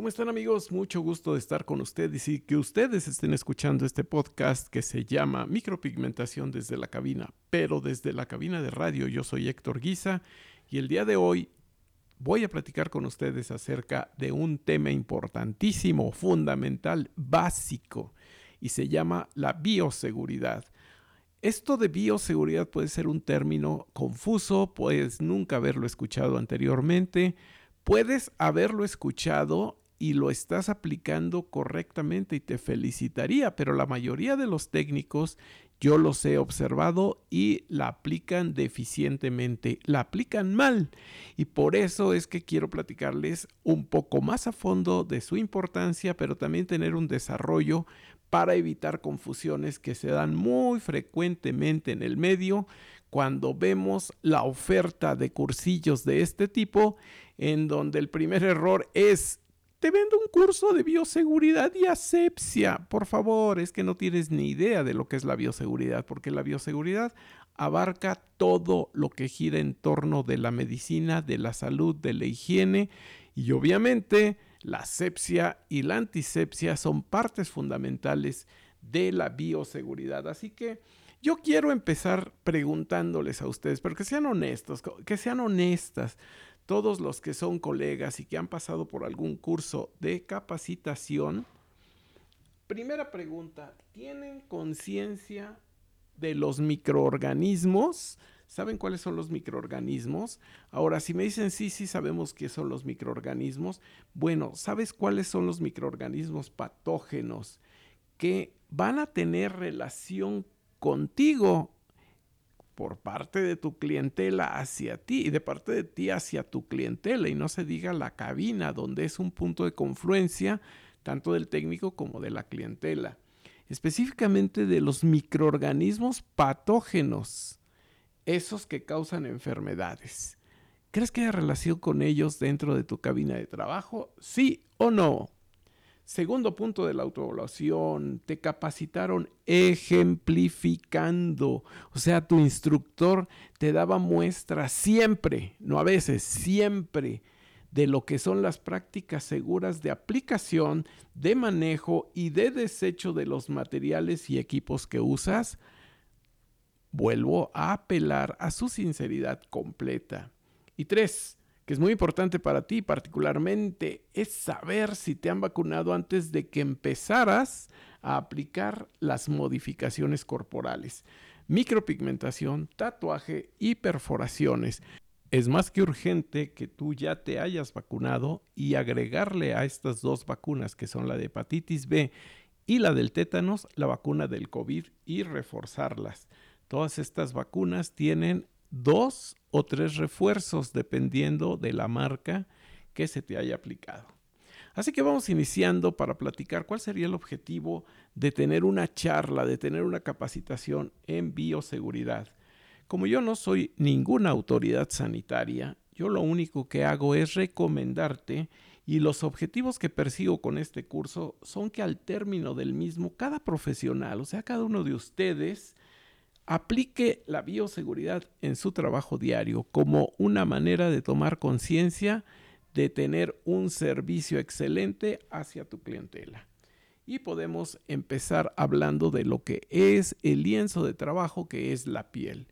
¿Cómo están amigos? Mucho gusto de estar con ustedes y que ustedes estén escuchando este podcast que se llama Micropigmentación desde la cabina, pero desde la cabina de radio. Yo soy Héctor Guisa y el día de hoy voy a platicar con ustedes acerca de un tema importantísimo, fundamental, básico y se llama la bioseguridad. Esto de bioseguridad puede ser un término confuso, puedes nunca haberlo escuchado anteriormente, puedes haberlo escuchado y lo estás aplicando correctamente y te felicitaría, pero la mayoría de los técnicos yo los he observado y la aplican deficientemente, la aplican mal. Y por eso es que quiero platicarles un poco más a fondo de su importancia, pero también tener un desarrollo para evitar confusiones que se dan muy frecuentemente en el medio cuando vemos la oferta de cursillos de este tipo, en donde el primer error es te vendo un curso de bioseguridad y asepsia. Por favor, es que no tienes ni idea de lo que es la bioseguridad, porque la bioseguridad abarca todo lo que gira en torno de la medicina, de la salud, de la higiene y obviamente la asepsia y la antisepsia son partes fundamentales de la bioseguridad. Así que yo quiero empezar preguntándoles a ustedes, pero que sean honestos, que sean honestas todos los que son colegas y que han pasado por algún curso de capacitación. Primera pregunta, ¿tienen conciencia de los microorganismos? ¿Saben cuáles son los microorganismos? Ahora, si me dicen sí, sí sabemos qué son los microorganismos, bueno, ¿sabes cuáles son los microorganismos patógenos que van a tener relación contigo por parte de tu clientela hacia ti y de parte de ti hacia tu clientela y no se diga la cabina donde es un punto de confluencia tanto del técnico como de la clientela. Específicamente de los microorganismos patógenos, esos que causan enfermedades. ¿Crees que hay relación con ellos dentro de tu cabina de trabajo? ¿Sí o no? Segundo punto de la autoevaluación, te capacitaron ejemplificando. O sea, tu instructor te daba muestras siempre, no a veces, siempre, de lo que son las prácticas seguras de aplicación, de manejo y de desecho de los materiales y equipos que usas. Vuelvo a apelar a su sinceridad completa. Y tres, que es muy importante para ti particularmente, es saber si te han vacunado antes de que empezaras a aplicar las modificaciones corporales, micropigmentación, tatuaje y perforaciones. Es más que urgente que tú ya te hayas vacunado y agregarle a estas dos vacunas que son la de hepatitis B y la del tétanos, la vacuna del COVID y reforzarlas. Todas estas vacunas tienen dos o tres refuerzos dependiendo de la marca que se te haya aplicado. Así que vamos iniciando para platicar cuál sería el objetivo de tener una charla, de tener una capacitación en bioseguridad. Como yo no soy ninguna autoridad sanitaria, yo lo único que hago es recomendarte y los objetivos que persigo con este curso son que al término del mismo, cada profesional, o sea, cada uno de ustedes, aplique la bioseguridad en su trabajo diario como una manera de tomar conciencia de tener un servicio excelente hacia tu clientela. Y podemos empezar hablando de lo que es el lienzo de trabajo que es la piel.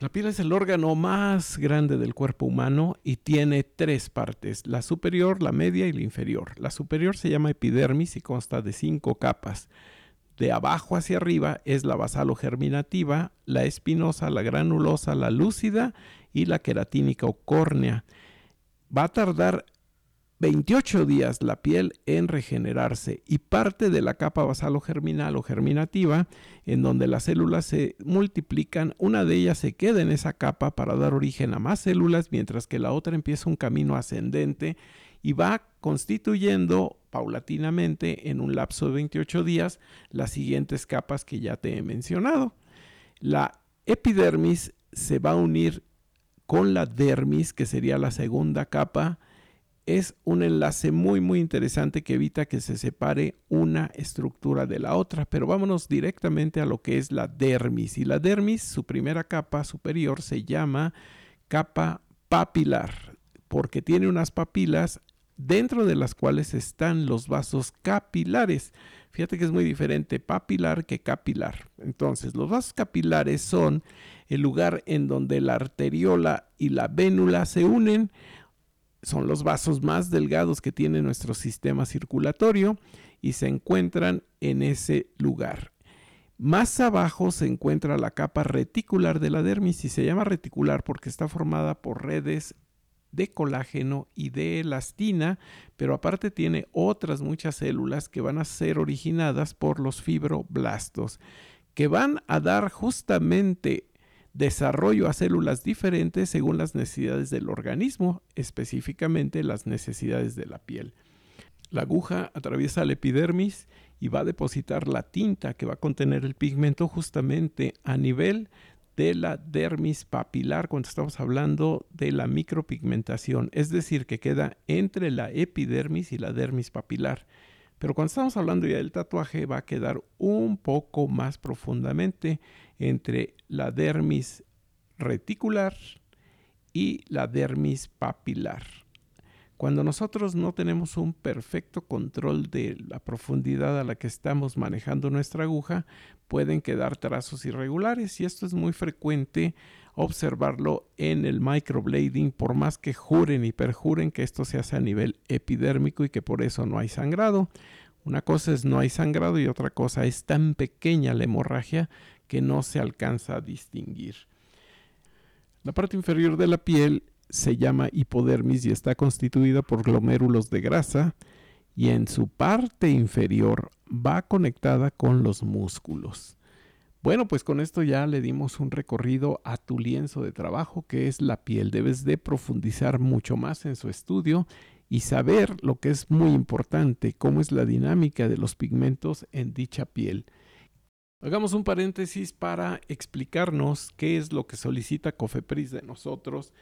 La piel es el órgano más grande del cuerpo humano y tiene tres partes, la superior, la media y la inferior. La superior se llama epidermis y consta de cinco capas de abajo hacia arriba es la basalogerminativa, la espinosa, la granulosa, la lúcida y la queratínica o córnea. Va a tardar 28 días la piel en regenerarse y parte de la capa basalogerminal o germinativa, en donde las células se multiplican, una de ellas se queda en esa capa para dar origen a más células, mientras que la otra empieza un camino ascendente y va constituyendo paulatinamente en un lapso de 28 días las siguientes capas que ya te he mencionado. La epidermis se va a unir con la dermis, que sería la segunda capa. Es un enlace muy muy interesante que evita que se separe una estructura de la otra, pero vámonos directamente a lo que es la dermis. Y la dermis, su primera capa superior, se llama capa papilar, porque tiene unas papilas dentro de las cuales están los vasos capilares. Fíjate que es muy diferente papilar que capilar. Entonces, los vasos capilares son el lugar en donde la arteriola y la vénula se unen. Son los vasos más delgados que tiene nuestro sistema circulatorio y se encuentran en ese lugar. Más abajo se encuentra la capa reticular de la dermis y se llama reticular porque está formada por redes de colágeno y de elastina, pero aparte tiene otras muchas células que van a ser originadas por los fibroblastos, que van a dar justamente desarrollo a células diferentes según las necesidades del organismo, específicamente las necesidades de la piel. La aguja atraviesa la epidermis y va a depositar la tinta que va a contener el pigmento justamente a nivel de la dermis papilar cuando estamos hablando de la micropigmentación, es decir, que queda entre la epidermis y la dermis papilar. Pero cuando estamos hablando ya del tatuaje va a quedar un poco más profundamente entre la dermis reticular y la dermis papilar. Cuando nosotros no tenemos un perfecto control de la profundidad a la que estamos manejando nuestra aguja, pueden quedar trazos irregulares y esto es muy frecuente observarlo en el microblading por más que juren y perjuren que esto se hace a nivel epidérmico y que por eso no hay sangrado. Una cosa es no hay sangrado y otra cosa es tan pequeña la hemorragia que no se alcanza a distinguir. La parte inferior de la piel se llama hipodermis y está constituida por glomérulos de grasa y en su parte inferior va conectada con los músculos. Bueno, pues con esto ya le dimos un recorrido a tu lienzo de trabajo que es la piel. Debes de profundizar mucho más en su estudio y saber lo que es muy importante, cómo es la dinámica de los pigmentos en dicha piel. Hagamos un paréntesis para explicarnos qué es lo que solicita Cofepris de nosotros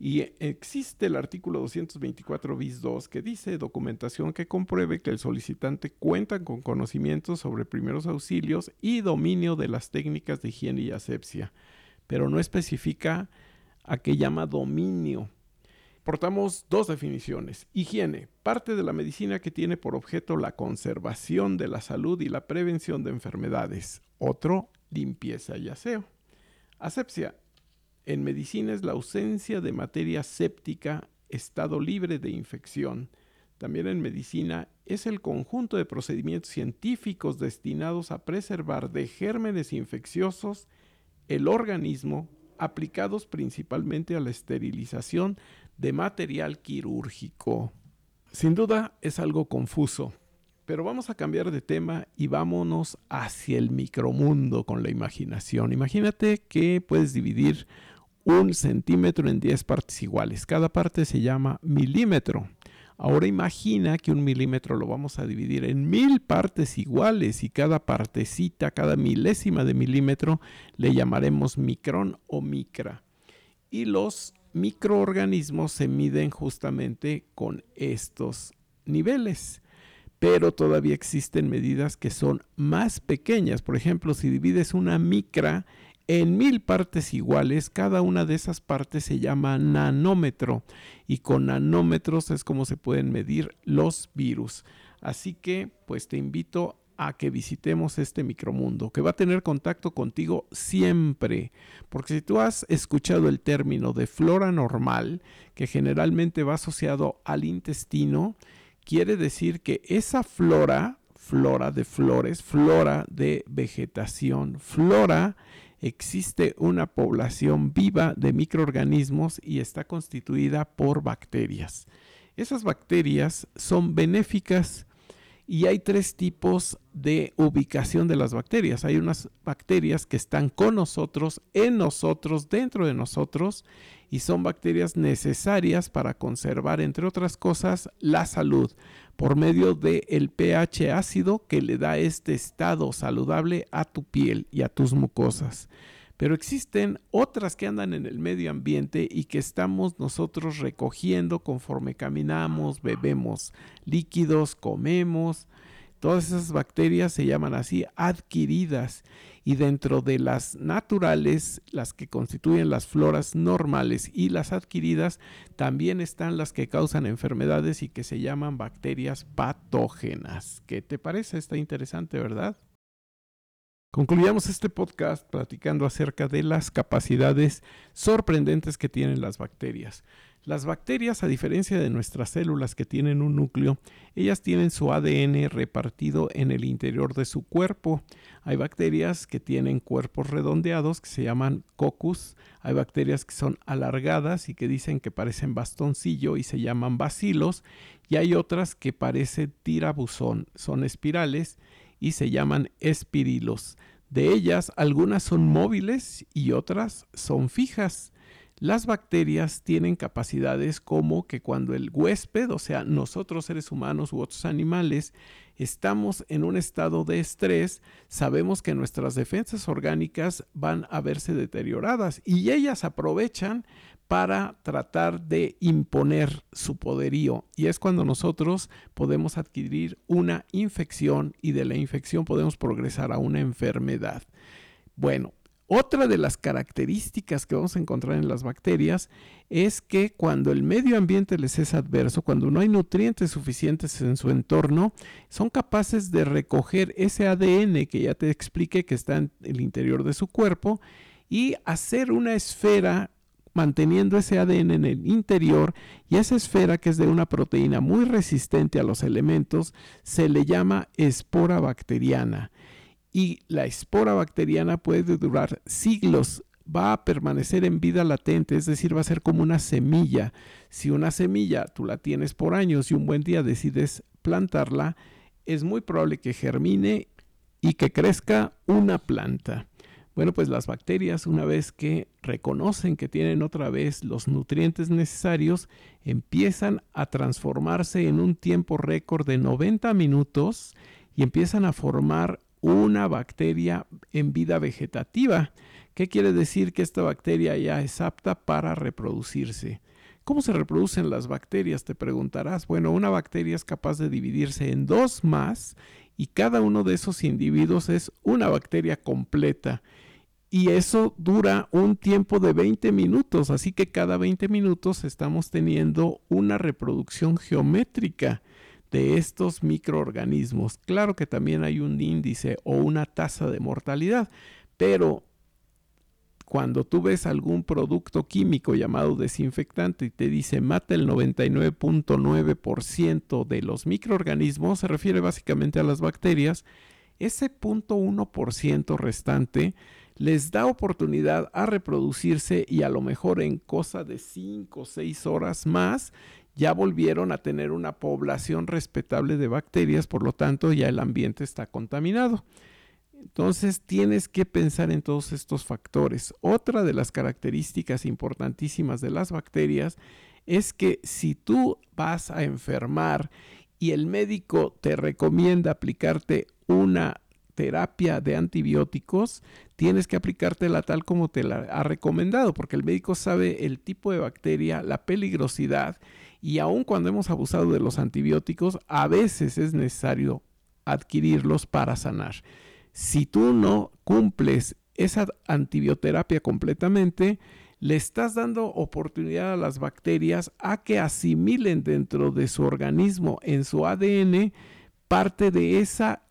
y existe el artículo 224 bis 2 que dice documentación que compruebe que el solicitante cuenta con conocimientos sobre primeros auxilios y dominio de las técnicas de higiene y asepsia, pero no especifica a qué llama dominio. Portamos dos definiciones. Higiene, parte de la medicina que tiene por objeto la conservación de la salud y la prevención de enfermedades. Otro, limpieza y aseo. Asepsia, en medicina es la ausencia de materia séptica, estado libre de infección. También en medicina es el conjunto de procedimientos científicos destinados a preservar de gérmenes infecciosos el organismo, aplicados principalmente a la esterilización de material quirúrgico. Sin duda es algo confuso, pero vamos a cambiar de tema y vámonos hacia el micromundo con la imaginación. Imagínate que puedes dividir un centímetro en 10 partes iguales. Cada parte se llama milímetro. Ahora imagina que un milímetro lo vamos a dividir en mil partes iguales y cada partecita, cada milésima de milímetro le llamaremos micrón o micra. Y los microorganismos se miden justamente con estos niveles. Pero todavía existen medidas que son más pequeñas. Por ejemplo, si divides una micra en mil partes iguales, cada una de esas partes se llama nanómetro y con nanómetros es como se pueden medir los virus. Así que pues te invito a que visitemos este micromundo, que va a tener contacto contigo siempre, porque si tú has escuchado el término de flora normal, que generalmente va asociado al intestino, quiere decir que esa flora, flora de flores, flora de vegetación, flora existe una población viva de microorganismos y está constituida por bacterias. Esas bacterias son benéficas y hay tres tipos de ubicación de las bacterias. Hay unas bacterias que están con nosotros, en nosotros, dentro de nosotros, y son bacterias necesarias para conservar, entre otras cosas, la salud por medio del el pH ácido que le da este estado saludable a tu piel y a tus mucosas. Pero existen otras que andan en el medio ambiente y que estamos nosotros recogiendo conforme caminamos, bebemos líquidos, comemos. Todas esas bacterias se llaman así adquiridas y dentro de las naturales, las que constituyen las floras normales y las adquiridas, también están las que causan enfermedades y que se llaman bacterias patógenas. ¿Qué te parece? Está interesante, ¿verdad? Concluyamos este podcast platicando acerca de las capacidades sorprendentes que tienen las bacterias. Las bacterias, a diferencia de nuestras células que tienen un núcleo, ellas tienen su ADN repartido en el interior de su cuerpo. Hay bacterias que tienen cuerpos redondeados que se llaman cocus. Hay bacterias que son alargadas y que dicen que parecen bastoncillo y se llaman bacilos. Y hay otras que parecen tirabuzón, son espirales y se llaman espirilos. De ellas, algunas son móviles y otras son fijas. Las bacterias tienen capacidades como que cuando el huésped, o sea, nosotros seres humanos u otros animales, estamos en un estado de estrés, sabemos que nuestras defensas orgánicas van a verse deterioradas y ellas aprovechan para tratar de imponer su poderío. Y es cuando nosotros podemos adquirir una infección y de la infección podemos progresar a una enfermedad. Bueno, otra de las características que vamos a encontrar en las bacterias es que cuando el medio ambiente les es adverso, cuando no hay nutrientes suficientes en su entorno, son capaces de recoger ese ADN que ya te expliqué que está en el interior de su cuerpo y hacer una esfera manteniendo ese ADN en el interior y esa esfera que es de una proteína muy resistente a los elementos se le llama espora bacteriana y la espora bacteriana puede durar siglos va a permanecer en vida latente, es decir, va a ser como una semilla. Si una semilla tú la tienes por años y un buen día decides plantarla, es muy probable que germine y que crezca una planta. Bueno, pues las bacterias, una vez que reconocen que tienen otra vez los nutrientes necesarios, empiezan a transformarse en un tiempo récord de 90 minutos y empiezan a formar una bacteria en vida vegetativa. ¿Qué quiere decir que esta bacteria ya es apta para reproducirse? ¿Cómo se reproducen las bacterias? Te preguntarás. Bueno, una bacteria es capaz de dividirse en dos más y cada uno de esos individuos es una bacteria completa y eso dura un tiempo de 20 minutos, así que cada 20 minutos estamos teniendo una reproducción geométrica de estos microorganismos. Claro que también hay un índice o una tasa de mortalidad, pero cuando tú ves algún producto químico llamado desinfectante y te dice mata el 99.9% de los microorganismos, se refiere básicamente a las bacterias, ese 0.1% restante les da oportunidad a reproducirse y a lo mejor en cosa de 5 o 6 horas más ya volvieron a tener una población respetable de bacterias, por lo tanto ya el ambiente está contaminado. Entonces tienes que pensar en todos estos factores. Otra de las características importantísimas de las bacterias es que si tú vas a enfermar y el médico te recomienda aplicarte una terapia de antibióticos, tienes que aplicártela tal como te la ha recomendado, porque el médico sabe el tipo de bacteria, la peligrosidad, y aun cuando hemos abusado de los antibióticos, a veces es necesario adquirirlos para sanar. Si tú no cumples esa antibioterapia completamente, le estás dando oportunidad a las bacterias a que asimilen dentro de su organismo, en su ADN, parte de esa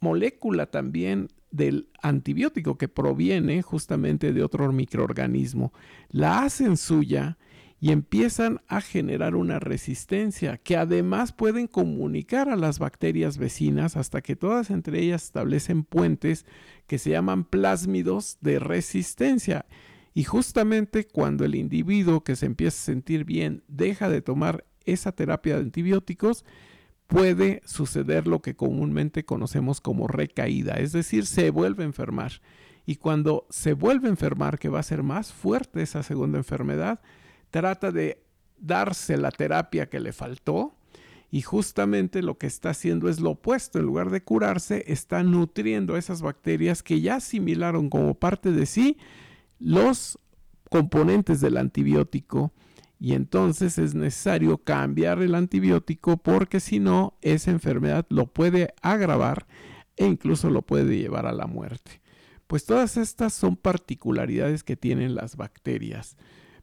molécula también del antibiótico que proviene justamente de otro microorganismo. La hacen suya y empiezan a generar una resistencia que además pueden comunicar a las bacterias vecinas hasta que todas entre ellas establecen puentes que se llaman plásmidos de resistencia. Y justamente cuando el individuo que se empieza a sentir bien deja de tomar esa terapia de antibióticos, puede suceder lo que comúnmente conocemos como recaída, es decir, se vuelve a enfermar. Y cuando se vuelve a enfermar, que va a ser más fuerte esa segunda enfermedad, trata de darse la terapia que le faltó y justamente lo que está haciendo es lo opuesto. En lugar de curarse, está nutriendo a esas bacterias que ya asimilaron como parte de sí los componentes del antibiótico y entonces es necesario cambiar el antibiótico porque si no, esa enfermedad lo puede agravar e incluso lo puede llevar a la muerte. Pues todas estas son particularidades que tienen las bacterias.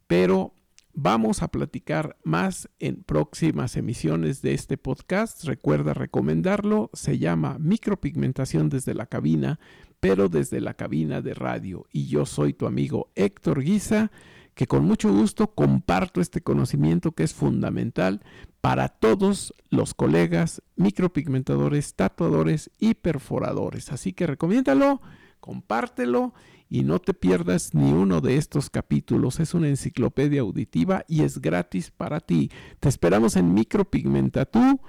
Pero vamos a platicar más en próximas emisiones de este podcast. Recuerda recomendarlo. Se llama Micropigmentación desde la cabina, pero desde la cabina de radio. Y yo soy tu amigo Héctor Guisa que con mucho gusto comparto este conocimiento que es fundamental para todos los colegas micropigmentadores, tatuadores y perforadores. Así que recomiéndalo, compártelo y no te pierdas ni uno de estos capítulos. Es una enciclopedia auditiva y es gratis para ti. Te esperamos en Micropigmentatú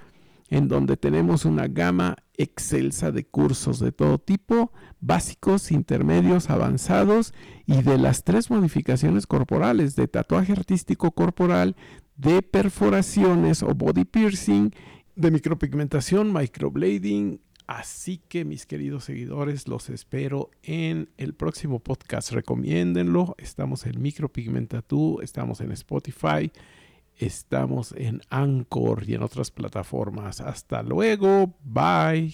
en donde tenemos una gama excelsa de cursos de todo tipo, básicos, intermedios, avanzados y de las tres modificaciones corporales, de tatuaje artístico corporal, de perforaciones o body piercing, de micropigmentación, microblading. Así que mis queridos seguidores, los espero en el próximo podcast. Recomiéndenlo. Estamos en Micropigmentatú, estamos en Spotify Estamos en Anchor y en otras plataformas. Hasta luego. Bye.